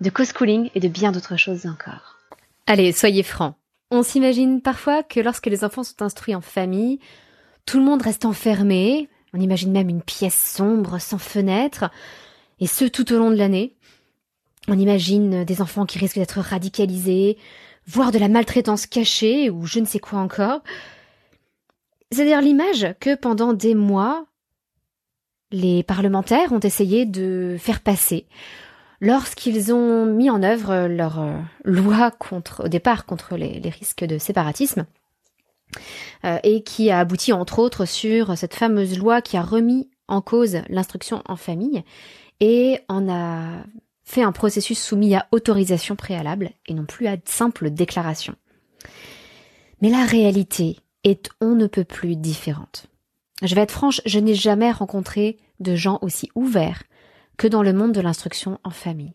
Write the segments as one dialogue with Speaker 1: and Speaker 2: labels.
Speaker 1: de co-schooling et de bien d'autres choses encore. Allez, soyez francs. On s'imagine parfois que lorsque les enfants sont instruits en famille, tout le monde reste enfermé, on imagine même une pièce sombre sans fenêtre, et ce tout au long de l'année. On imagine des enfants qui risquent d'être radicalisés, voire de la maltraitance cachée, ou je ne sais quoi encore. C'est d'ailleurs l'image que pendant des mois, les parlementaires ont essayé de faire passer lorsqu'ils ont mis en œuvre leur euh, loi contre, au départ contre les, risques de séparatisme, euh, et qui a abouti entre autres sur cette fameuse loi qui a remis en cause l'instruction en famille et en a fait un processus soumis à autorisation préalable et non plus à simple déclaration. Mais la réalité est on ne peut plus différente. Je vais être franche, je n'ai jamais rencontré de gens aussi ouverts que dans le monde de l'instruction en famille.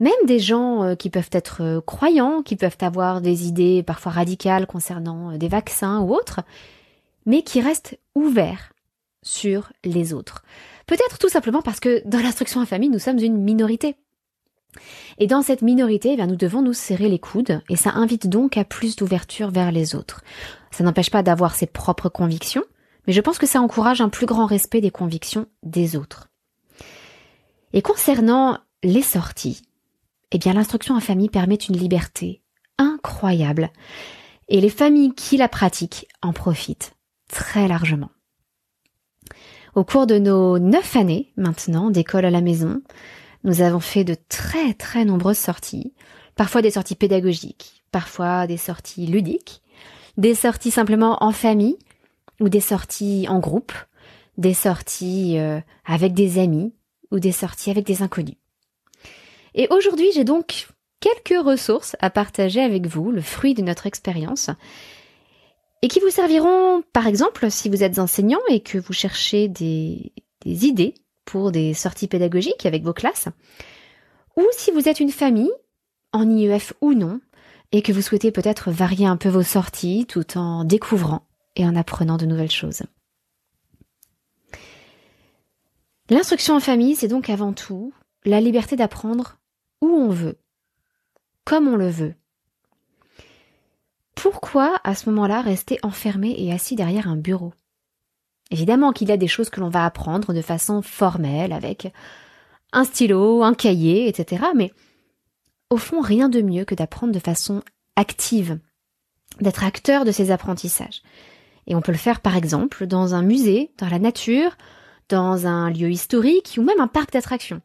Speaker 1: Même des gens euh, qui peuvent être euh, croyants, qui peuvent avoir des idées parfois radicales concernant euh, des vaccins ou autres, mais qui restent ouverts sur les autres. Peut-être tout simplement parce que dans l'instruction en famille, nous sommes une minorité. Et dans cette minorité, eh nous devons nous serrer les coudes, et ça invite donc à plus d'ouverture vers les autres. Ça n'empêche pas d'avoir ses propres convictions, mais je pense que ça encourage un plus grand respect des convictions des autres. Et concernant les sorties, eh bien l'instruction en famille permet une liberté incroyable, et les familles qui la pratiquent en profitent très largement. Au cours de nos neuf années maintenant d'école à la maison, nous avons fait de très très nombreuses sorties, parfois des sorties pédagogiques, parfois des sorties ludiques, des sorties simplement en famille ou des sorties en groupe, des sorties euh, avec des amis ou des sorties avec des inconnus. Et aujourd'hui, j'ai donc quelques ressources à partager avec vous, le fruit de notre expérience, et qui vous serviront, par exemple, si vous êtes enseignant et que vous cherchez des, idées pour des sorties pédagogiques avec vos classes, ou si vous êtes une famille, en IEF ou non, et que vous souhaitez peut-être varier un peu vos sorties tout en découvrant et en apprenant de nouvelles choses. L'instruction en famille, c'est donc avant tout la liberté d'apprendre où on veut, comme on le veut, pourquoi à ce moment-là rester enfermé et assis derrière un bureau? Évidemment qu'il y a des choses que l'on va apprendre de façon formelle, avec un stylo, un cahier, etc. Mais au fond, rien de mieux que d'apprendre de façon active, d'être acteur de ces apprentissages. Et on peut le faire par exemple dans un musée, dans la nature, dans un lieu historique ou même un parc d'attractions.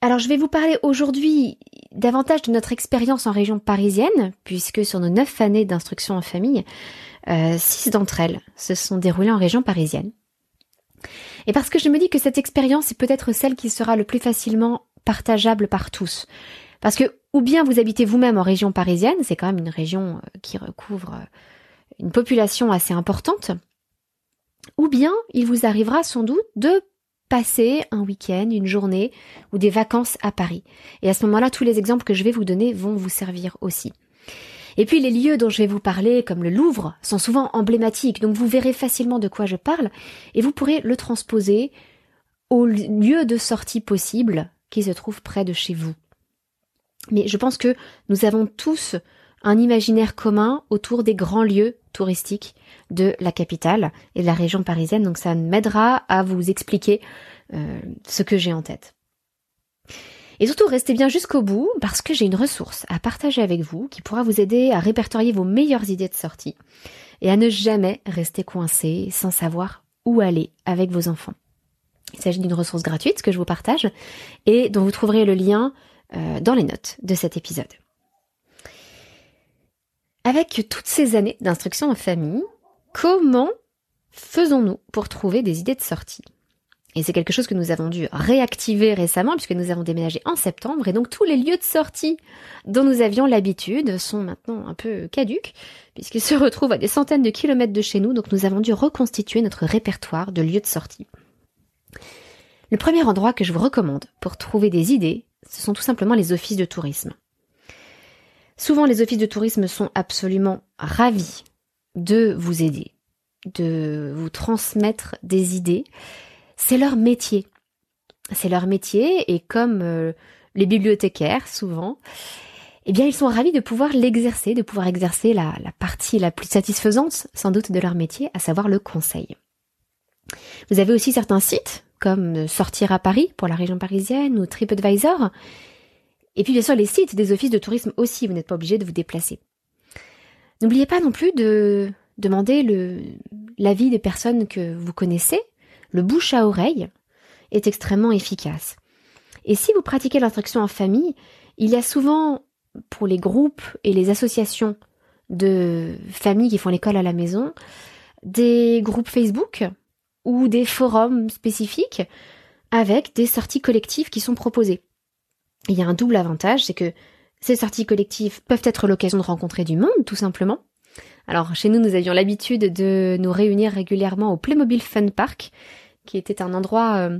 Speaker 1: Alors je vais vous parler aujourd'hui davantage de notre expérience en région parisienne, puisque sur nos neuf années d'instruction en famille, euh, six d'entre elles se sont déroulées en région parisienne. Et parce que je me dis que cette expérience est peut-être celle qui sera le plus facilement partageable par tous. Parce que ou bien vous habitez vous-même en région parisienne, c'est quand même une région euh, qui recouvre euh, une population assez importante, ou bien il vous arrivera sans doute de passer un week-end, une journée ou des vacances à Paris. Et à ce moment-là, tous les exemples que je vais vous donner vont vous servir aussi. Et puis les lieux dont je vais vous parler, comme le Louvre, sont souvent emblématiques, donc vous verrez facilement de quoi je parle, et vous pourrez le transposer au lieu de sortie possible qui se trouve près de chez vous. Mais je pense que nous avons tous un imaginaire commun autour des grands lieux touristiques de la capitale et de la région parisienne, donc ça m'aidera à vous expliquer euh, ce que j'ai en tête. Et surtout, restez bien jusqu'au bout parce que j'ai une ressource à partager avec vous qui pourra vous aider à répertorier vos meilleures idées de sortie et à ne jamais rester coincé sans savoir où aller avec vos enfants. Il s'agit d'une ressource gratuite que je vous partage et dont vous trouverez le lien euh, dans les notes de cet épisode. Avec toutes ces années d'instruction en famille, comment faisons-nous pour trouver des idées de sortie? Et c'est quelque chose que nous avons dû réactiver récemment puisque nous avons déménagé en septembre et donc tous les lieux de sortie dont nous avions l'habitude sont maintenant un peu caduques puisqu'ils se retrouvent à des centaines de kilomètres de chez nous donc nous avons dû reconstituer notre répertoire de lieux de sortie. Le premier endroit que je vous recommande pour trouver des idées, ce sont tout simplement les offices de tourisme. Souvent les offices de tourisme sont absolument ravis de vous aider, de vous transmettre des idées c'est leur métier. C'est leur métier et comme euh, les bibliothécaires souvent, eh bien ils sont ravis de pouvoir l'exercer, de pouvoir exercer la, la partie la plus satisfaisante sans doute de leur métier, à savoir le conseil. Vous avez aussi certains sites comme Sortir à Paris pour la région parisienne ou TripAdvisor. Et puis bien sûr les sites des offices de tourisme aussi, vous n'êtes pas obligé de vous déplacer. N'oubliez pas non plus de demander l'avis des personnes que vous connaissez le bouche à oreille est extrêmement efficace. Et si vous pratiquez l'instruction en famille, il y a souvent pour les groupes et les associations de familles qui font l'école à la maison, des groupes Facebook ou des forums spécifiques avec des sorties collectives qui sont proposées. Il y a un double avantage, c'est que ces sorties collectives peuvent être l'occasion de rencontrer du monde, tout simplement. Alors, chez nous, nous avions l'habitude de nous réunir régulièrement au Playmobil Fun Park, qui était un endroit euh,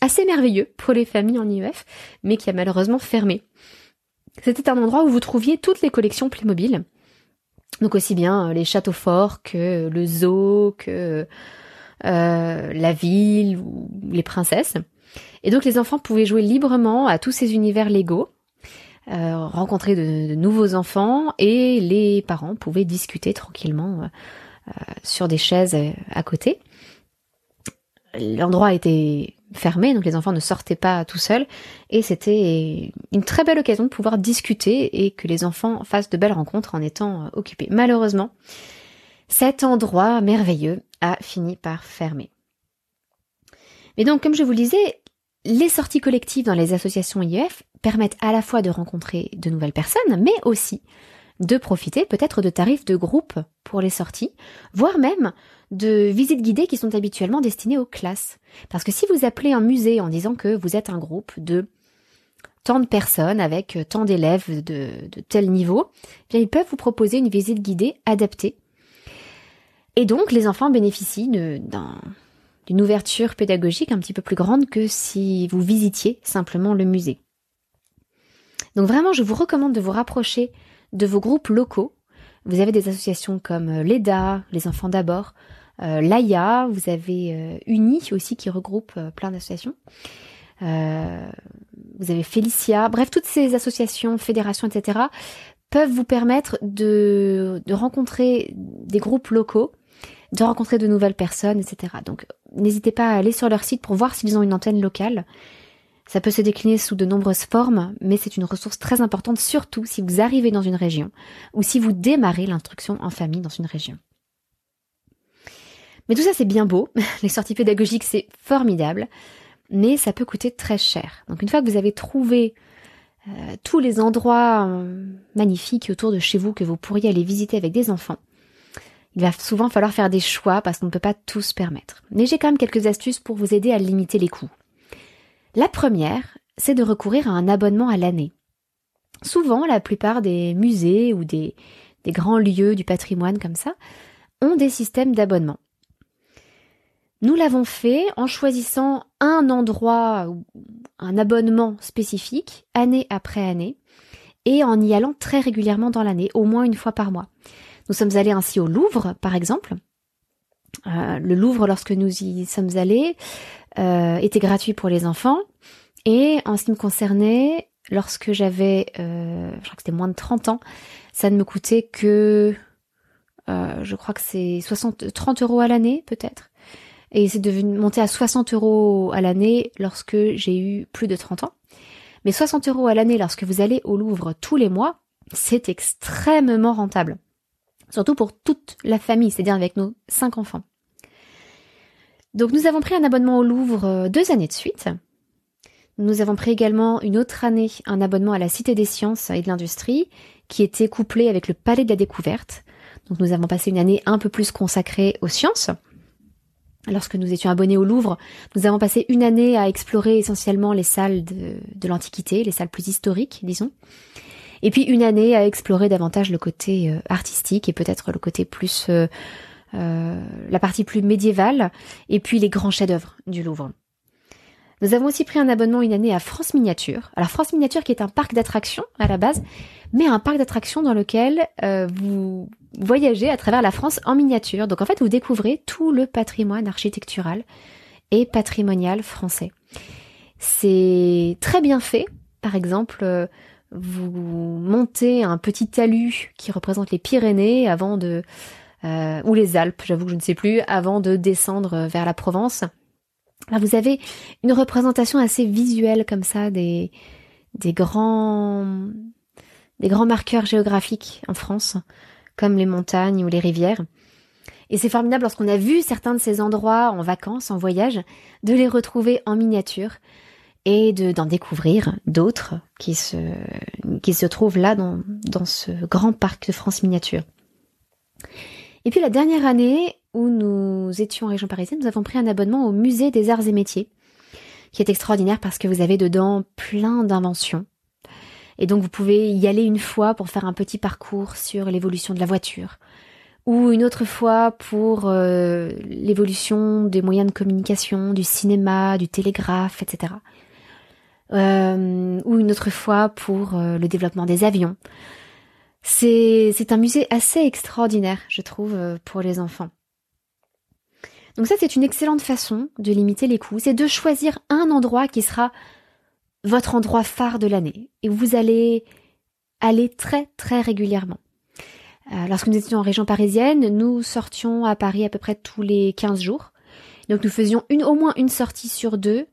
Speaker 1: assez merveilleux pour les familles en IEF, mais qui a malheureusement fermé. C'était un endroit où vous trouviez toutes les collections Playmobil. Donc aussi bien euh, les châteaux forts que le zoo, que euh, la ville ou les princesses. Et donc les enfants pouvaient jouer librement à tous ces univers légaux, rencontrer de, nouveaux enfants et les parents pouvaient discuter tranquillement sur des chaises à côté l'endroit était fermé, donc les enfants ne sortaient pas tout seuls, et c'était une très belle occasion de pouvoir discuter et que les enfants fassent de belles rencontres en étant occupés. Malheureusement, cet endroit merveilleux a fini par fermer. Mais donc, comme je vous le disais, les sorties collectives dans les associations IEF permettent à la fois de rencontrer de nouvelles personnes, mais aussi de profiter peut-être de tarifs de groupe pour les sorties, voire même de visites guidées qui sont habituellement destinées aux classes. Parce que si vous appelez un musée en disant que vous êtes un groupe de tant de personnes avec tant d'élèves de, tel niveau, eh ils peuvent vous proposer une visite guidée adaptée. Et donc les enfants bénéficient d'une ouverture pédagogique un petit peu plus grande que si vous visitiez simplement le musée. Donc vraiment, je vous recommande de vous rapprocher de vos groupes locaux. Vous avez des associations comme euh, l'EDA, les enfants d'abord, euh, l'AIA, vous avez euh, Uni aussi qui regroupe plein d'associations. vous avez Félicia, bref, toutes ces associations, fédérations, etc. peuvent vous permettre de, de rencontrer des groupes locaux, de rencontrer de nouvelles personnes, etc. Donc n'hésitez pas à aller sur leur site pour voir s'ils ont une antenne locale. Ça peut se décliner sous de nombreuses formes, mais c'est une ressource très importante, surtout si vous arrivez dans une région ou si vous démarrez l'instruction en famille dans une région. Mais tout ça c'est bien beau, les sorties pédagogiques c'est formidable, mais ça peut coûter très cher. Donc une fois que vous avez trouvé euh, tous les endroits euh, magnifiques autour de chez vous que vous pourriez aller visiter avec des enfants, il va souvent falloir faire des choix parce qu'on ne peut pas tout se permettre. Mais j'ai quand même quelques astuces pour vous aider à limiter les coûts. La première, c'est de recourir à un abonnement à l'année. Souvent, la plupart des musées ou des, grands lieux du patrimoine comme ça ont des systèmes d'abonnement. Nous l'avons fait en choisissant un endroit ou un abonnement spécifique année après année et en y allant très régulièrement dans l'année, au moins une fois par mois. Nous sommes allés ainsi au Louvre, par exemple. Euh, le Louvre, lorsque nous y sommes allés, euh, était gratuit pour les enfants. Et en ce qui me concernait, lorsque j'avais, euh, je crois que c'était moins de 30 ans, ça ne me coûtait que, je crois que c'est 60, 30 euros à l'année peut-être. Et c'est devenu monté à 60 euros à l'année lorsque j'ai eu plus de 30 ans. Mais 60 euros à l'année lorsque vous allez au Louvre tous les mois, c'est extrêmement rentable. Surtout pour toute la famille, c'est-à-dire avec nos cinq enfants. Donc nous avons pris un abonnement au Louvre euh, deux années de suite. Nous avons pris également une autre année un abonnement à la Cité des Sciences et de l'Industrie, qui était couplé avec le Palais de la Découverte. Donc nous avons passé une année un peu plus consacrée aux sciences. Lorsque nous étions abonnés au Louvre, nous avons passé une année à explorer essentiellement les salles de, de l'Antiquité, les salles plus historiques, disons. Et puis une année à explorer davantage le côté euh, artistique et peut-être le côté plus euh, euh, la partie plus médiévale, et puis les grands chefs-d'œuvre du Louvre. Nous avons aussi pris un abonnement une année à France Miniature. Alors France Miniature qui est un parc d'attractions à la base, mais un parc d'attractions dans lequel euh, vous voyagez à travers la France en miniature. Donc en fait vous découvrez tout le patrimoine architectural et patrimonial français. C'est très bien fait. Par exemple, vous montez un petit talus qui représente les Pyrénées avant de euh, ou les Alpes, j'avoue que je ne sais plus, avant de descendre vers la Provence. vous avez une représentation assez visuelle comme ça des, des grands des grands marqueurs géographiques en France, comme les montagnes ou les rivières. Et c'est formidable lorsqu'on a vu certains de ces endroits en vacances, en voyage, de les retrouver en miniature et de d'en découvrir d'autres qui se qui se trouvent là dans dans ce grand parc de France miniature. Et puis la dernière année où nous étions en région parisienne, nous avons pris un abonnement au musée des arts et métiers, qui est extraordinaire parce que vous avez dedans plein d'inventions. Et donc vous pouvez y aller une fois pour faire un petit parcours sur l'évolution de la voiture, ou une autre fois pour euh, l'évolution des moyens de communication, du cinéma, du télégraphe, etc. Euh, ou une autre fois pour euh, le développement des avions. C'est un musée assez extraordinaire, je trouve, euh, pour les enfants. Donc ça, c'est une excellente façon de limiter les coûts, c'est de choisir un endroit qui sera votre endroit phare de l'année, et vous allez aller très très régulièrement. Euh, lorsque nous étions en région parisienne, nous sortions à Paris à peu près tous les 15 jours. Donc nous faisions une, au moins une sortie sur deux,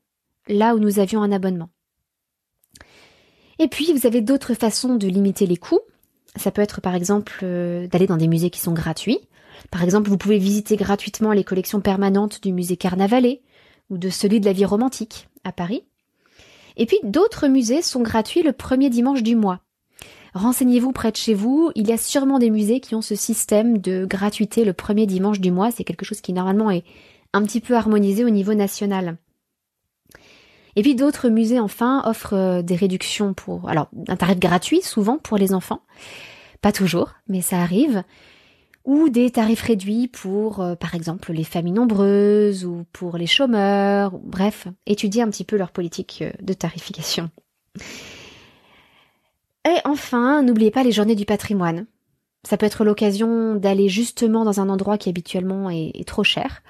Speaker 1: là où nous avions un abonnement. Et puis, vous avez d'autres façons de limiter les coûts. Ça peut être par exemple euh, d'aller dans des musées qui sont gratuits. Par exemple, vous pouvez visiter gratuitement les collections permanentes du musée Carnavalet ou de celui de la vie romantique à Paris. Et puis d'autres musées sont gratuits le premier dimanche du mois. Renseignez-vous près de chez vous, il y a sûrement des musées qui ont ce système de gratuité le premier dimanche du mois, c'est quelque chose qui normalement est un petit peu harmonisé au niveau national. Et puis d'autres musées enfin offrent euh, des réductions pour alors un tarif gratuit souvent pour les enfants, pas toujours, mais ça arrive, ou des tarifs réduits pour euh, par exemple les familles nombreuses ou pour les chômeurs, bref, étudier un petit peu leur politique euh, de tarification. Et enfin, n'oubliez pas les journées du patrimoine. Ça peut être l'occasion d'aller justement dans un endroit qui habituellement est trop cher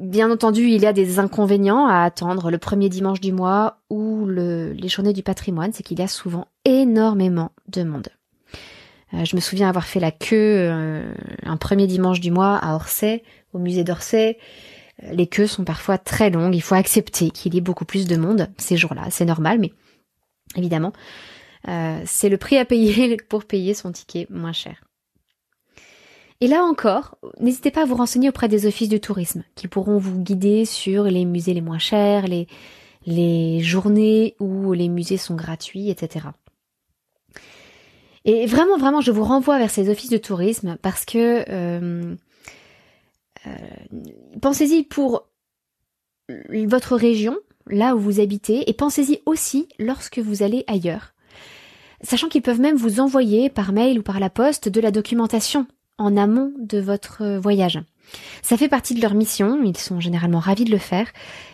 Speaker 1: bien entendu, il y a des inconvénients à attendre le premier dimanche du mois ou le, les journées du patrimoine, c'est qu'il y a souvent énormément de monde. je me souviens avoir fait la queue un premier dimanche du mois à Orsay, au musée d'Orsay. Les queues sont parfois très longues, il faut accepter qu'il y ait beaucoup plus de monde ces jours-là, c'est normal, mais évidemment, c'est le prix à payer pour payer son ticket moins cher. Et là encore, n'hésitez pas à vous renseigner auprès des offices du tourisme, qui pourront vous guider sur les musées les moins chers, les, les journées où les musées sont gratuits, etc. Et vraiment, vraiment, je vous renvoie vers ces offices de tourisme parce que euh, euh, pensez-y pour votre région, là où vous habitez, et pensez-y aussi lorsque vous allez ailleurs. Sachant qu'ils peuvent même vous envoyer par mail ou par la poste de la documentation en amont de votre voyage. Ça fait partie de leur mission, ils sont généralement ravis de le faire,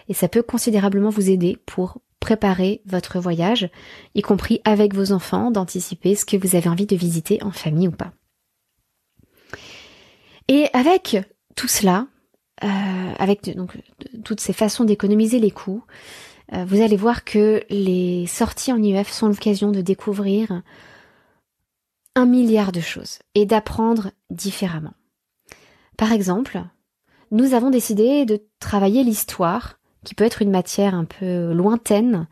Speaker 1: et ça peut considérablement vous aider pour préparer votre voyage, y compris avec vos enfants, d'anticiper ce que vous avez envie de visiter en famille ou pas. Et avec tout cela, euh, avec toutes ces façons d'économiser les coûts, euh, vous allez voir que les sorties en IEF sont l'occasion de découvrir milliard de choses et d'apprendre différemment. Par exemple, nous avons décidé de travailler l'histoire, qui peut être une matière un peu lointaine,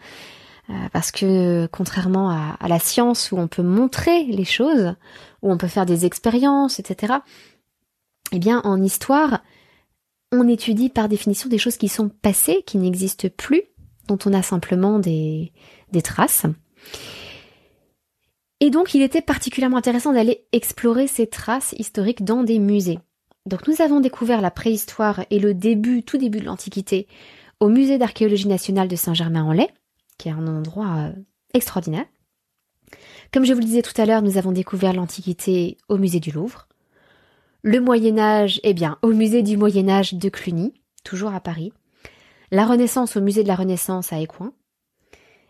Speaker 1: euh, parce que contrairement à, la science où on peut montrer les choses, où on peut faire des expériences, etc., eh bien en histoire, on étudie par définition des choses qui sont passées, qui n'existent plus, dont on a simplement des traces. Et donc il était particulièrement intéressant d'aller explorer ces traces historiques dans des musées. Donc nous avons découvert la préhistoire et le début, tout début de l'Antiquité, au musée d'archéologie nationale de Saint-Germain-en-Laye, qui est un endroit euh, extraordinaire. Comme je vous le disais tout à l'heure, nous avons découvert l'Antiquité au musée du Louvre. Le Moyen Âge, eh bien, au musée du Moyen Âge de Cluny, toujours à Paris. La Renaissance au musée de la Renaissance à Écouen.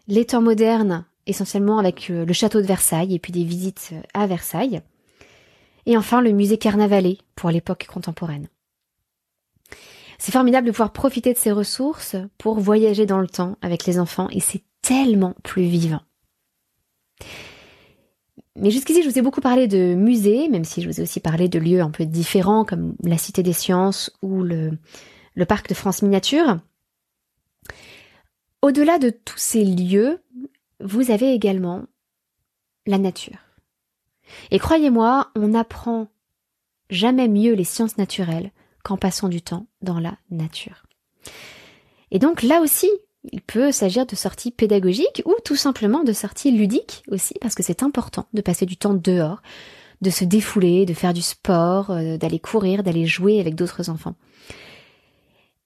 Speaker 1: Les temps modernes essentiellement avec euh, le château de Versailles et puis des visites euh, à Versailles. Et enfin le musée Carnavalet pour l'époque contemporaine. C'est formidable de pouvoir profiter de ces ressources pour voyager dans le temps avec les enfants et c'est tellement plus vivant. Mais jusqu'ici, je vous ai beaucoup parlé de musées, même si je vous ai aussi parlé de lieux un peu différents comme la Cité des Sciences ou le, le Parc de France Miniature. Au-delà de tous ces lieux, vous avez également la nature. Et croyez-moi, on n'apprend jamais mieux les sciences naturelles qu'en passant du temps dans la nature. Et donc là aussi, il peut s'agir de sorties pédagogiques ou tout simplement de sorties ludiques aussi, parce que c'est important de passer du temps dehors, de se défouler, de faire du sport, euh, d'aller courir, d'aller jouer avec d'autres enfants.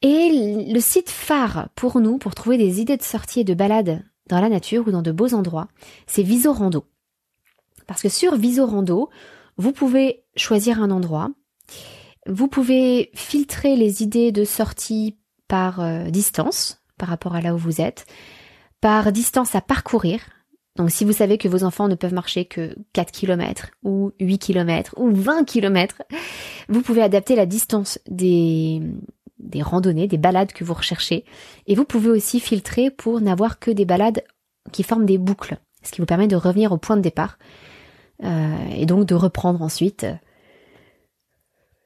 Speaker 1: Et le site phare pour nous, pour trouver des idées de sortie et de balades dans la nature ou dans de beaux endroits, c'est Visorando. Parce que sur Visorando, vous pouvez choisir un endroit, vous pouvez filtrer les idées de sortie par euh, distance, par rapport à là où vous êtes, par distance à parcourir. Donc si vous savez que vos enfants ne peuvent marcher que 4 km ou 8 km ou 20 km, vous pouvez adapter la distance des, des randonnées, des balades que vous recherchez. Et vous pouvez aussi filtrer pour n'avoir que des balades qui forment des boucles, ce qui vous permet de revenir au point de départ euh, et donc de reprendre ensuite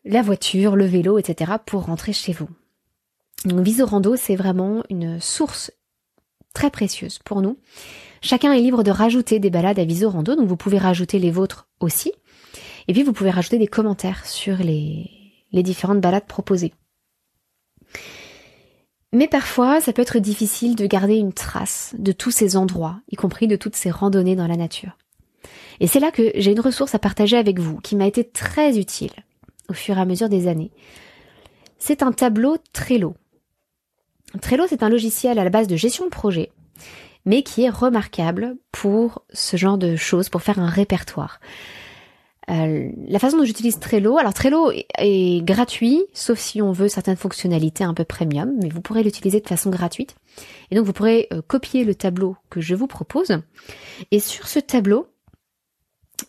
Speaker 1: la voiture, le vélo, etc. pour rentrer chez vous. Donc Visorando, c'est vraiment une source très précieuse pour nous. Chacun est libre de rajouter des balades à Visorando, donc vous pouvez rajouter les vôtres aussi. Et puis vous pouvez rajouter des commentaires sur les différentes balades proposées. Mais parfois, ça peut être difficile de garder une trace de tous ces endroits, y compris de toutes ces randonnées dans la nature. Et c'est là que j'ai une ressource à partager avec vous qui m'a été très utile au fur et à mesure des années. C'est un tableau Trello. Trello, c'est un logiciel à la base de gestion de projet, mais qui est remarquable pour ce genre de choses, pour faire un répertoire. Euh, la façon dont j'utilise Trello, alors Trello est, gratuit, sauf si on veut certaines fonctionnalités un peu premium, mais vous pourrez l'utiliser de façon gratuite. Et donc vous pourrez euh, copier le tableau que je vous propose. Et sur ce tableau,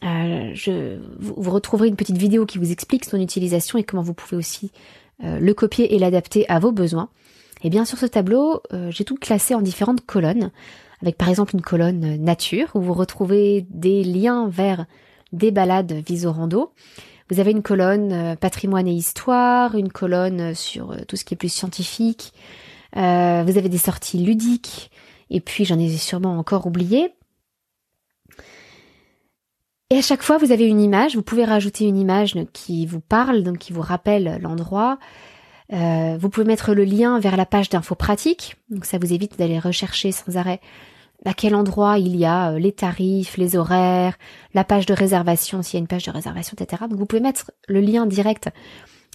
Speaker 1: euh, je, vous, retrouverez une petite vidéo qui vous explique son utilisation et comment vous pouvez aussi le copier et l'adapter à vos besoins. Et bien sur ce tableau, j'ai tout classé en différentes colonnes, avec par exemple une colonne nature où vous retrouvez des liens vers des balades visorando. Vous avez une colonne patrimoine et histoire, une colonne sur tout ce qui est plus scientifique. vous avez des sorties ludiques. Et puis j'en ai sûrement encore oublié. Et à chaque fois, vous avez une image. Vous pouvez rajouter une image qui vous parle, donc qui vous rappelle l'endroit. Euh, vous pouvez mettre le lien vers la page d'infos pratiques. Donc ça vous évite d'aller rechercher sans arrêt à quel endroit il y a euh, les tarifs, les horaires, la page de réservation, s'il y a une page de réservation, etc. Donc vous pouvez mettre le lien direct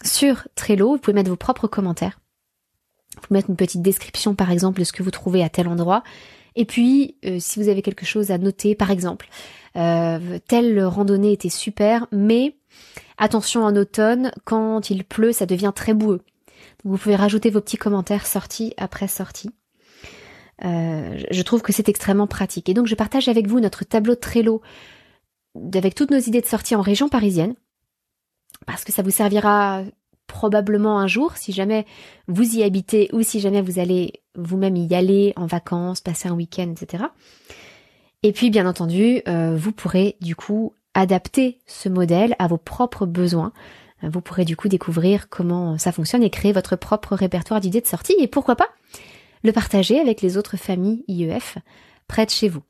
Speaker 1: sur Trello. Vous pouvez mettre vos propres commentaires. Vous pouvez mettre une petite description, par exemple, de ce que vous trouvez à tel endroit. Et puis, euh, si vous avez quelque chose à noter, par exemple, euh, telle randonnée était super, mais attention en automne, quand il pleut, ça devient très boueux. vous pouvez rajouter vos petits commentaires sortie après sortie. Euh, je trouve que c'est extrêmement pratique. Et donc je partage avec vous notre tableau Trello avec toutes nos idées de sortie en région parisienne, parce que ça vous servira probablement un jour si jamais vous y habitez ou si jamais vous allez vous-même y aller en vacances, passer un week-end, etc. Et puis, bien entendu, euh, vous pourrez du coup adapter ce modèle à vos propres besoins. Vous pourrez du coup découvrir comment ça fonctionne et créer votre propre répertoire d'idées de sortie et pourquoi pas le partager avec les autres familles IEF près de chez vous.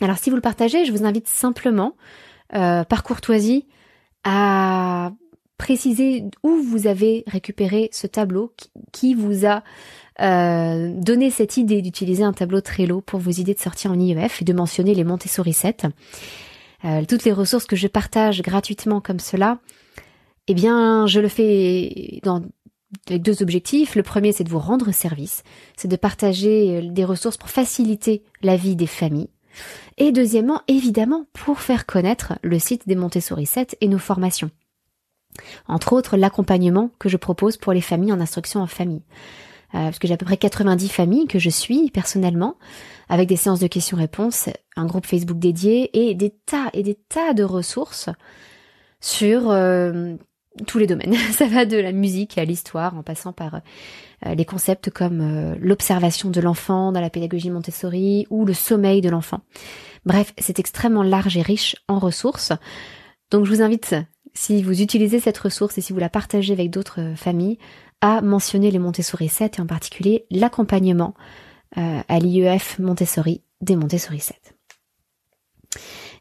Speaker 1: Alors si vous le partagez, je vous invite simplement, euh, par courtoisie, à préciser où vous avez récupéré ce tableau qui vous a euh, donner cette idée d'utiliser un tableau Trello pour vos idées de sortie en IEF et de mentionner les Montessori 7. Euh, toutes les ressources que je partage gratuitement comme cela, eh bien, je le fais dans, avec deux objectifs. Le premier, c'est de vous rendre service, c'est de partager euh, des ressources pour faciliter la vie des familles. Et deuxièmement, évidemment, pour faire connaître le site des Montessori 7 et nos formations. Entre autres, l'accompagnement que je propose pour les familles en instruction en famille. Euh, parce que j'ai à peu près 90 familles que je suis personnellement, avec des séances de questions-réponses, un groupe Facebook dédié et des tas et des tas de ressources sur euh, tous les domaines. Ça va de la musique à l'histoire, en passant par euh, les concepts comme l'observation de l'enfant dans la pédagogie Montessori ou le sommeil de l'enfant. Bref, c'est extrêmement large et riche en ressources. Donc je vous invite, si vous utilisez cette ressource et si vous la partagez avec d'autres familles, à mentionner les Montessori 7 et en particulier l'accompagnement euh, à l'IEF Montessori des Montessori 7.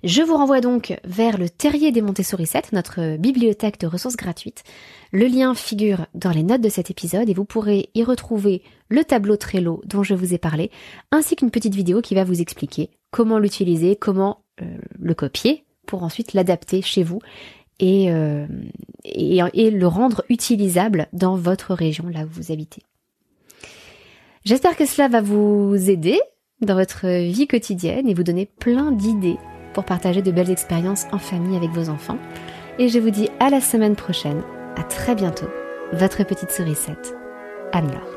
Speaker 1: Je vous renvoie donc vers le Terrier des Montessori 7, notre bibliothèque de ressources gratuites. Le lien figure dans les notes de cet épisode et vous pourrez y retrouver le tableau Trello dont je vous ai parlé, ainsi qu'une petite vidéo qui va vous expliquer comment l'utiliser, comment euh, le copier pour ensuite l'adapter chez vous euh, et, le rendre utilisable dans votre région, là où vous habitez. J'espère que cela va vous aider dans votre vie quotidienne et vous donner plein d'idées pour partager de belles expériences en famille avec vos enfants. Et je vous dis à la semaine prochaine. À très bientôt. Votre petite sourisette, Anne-Laure.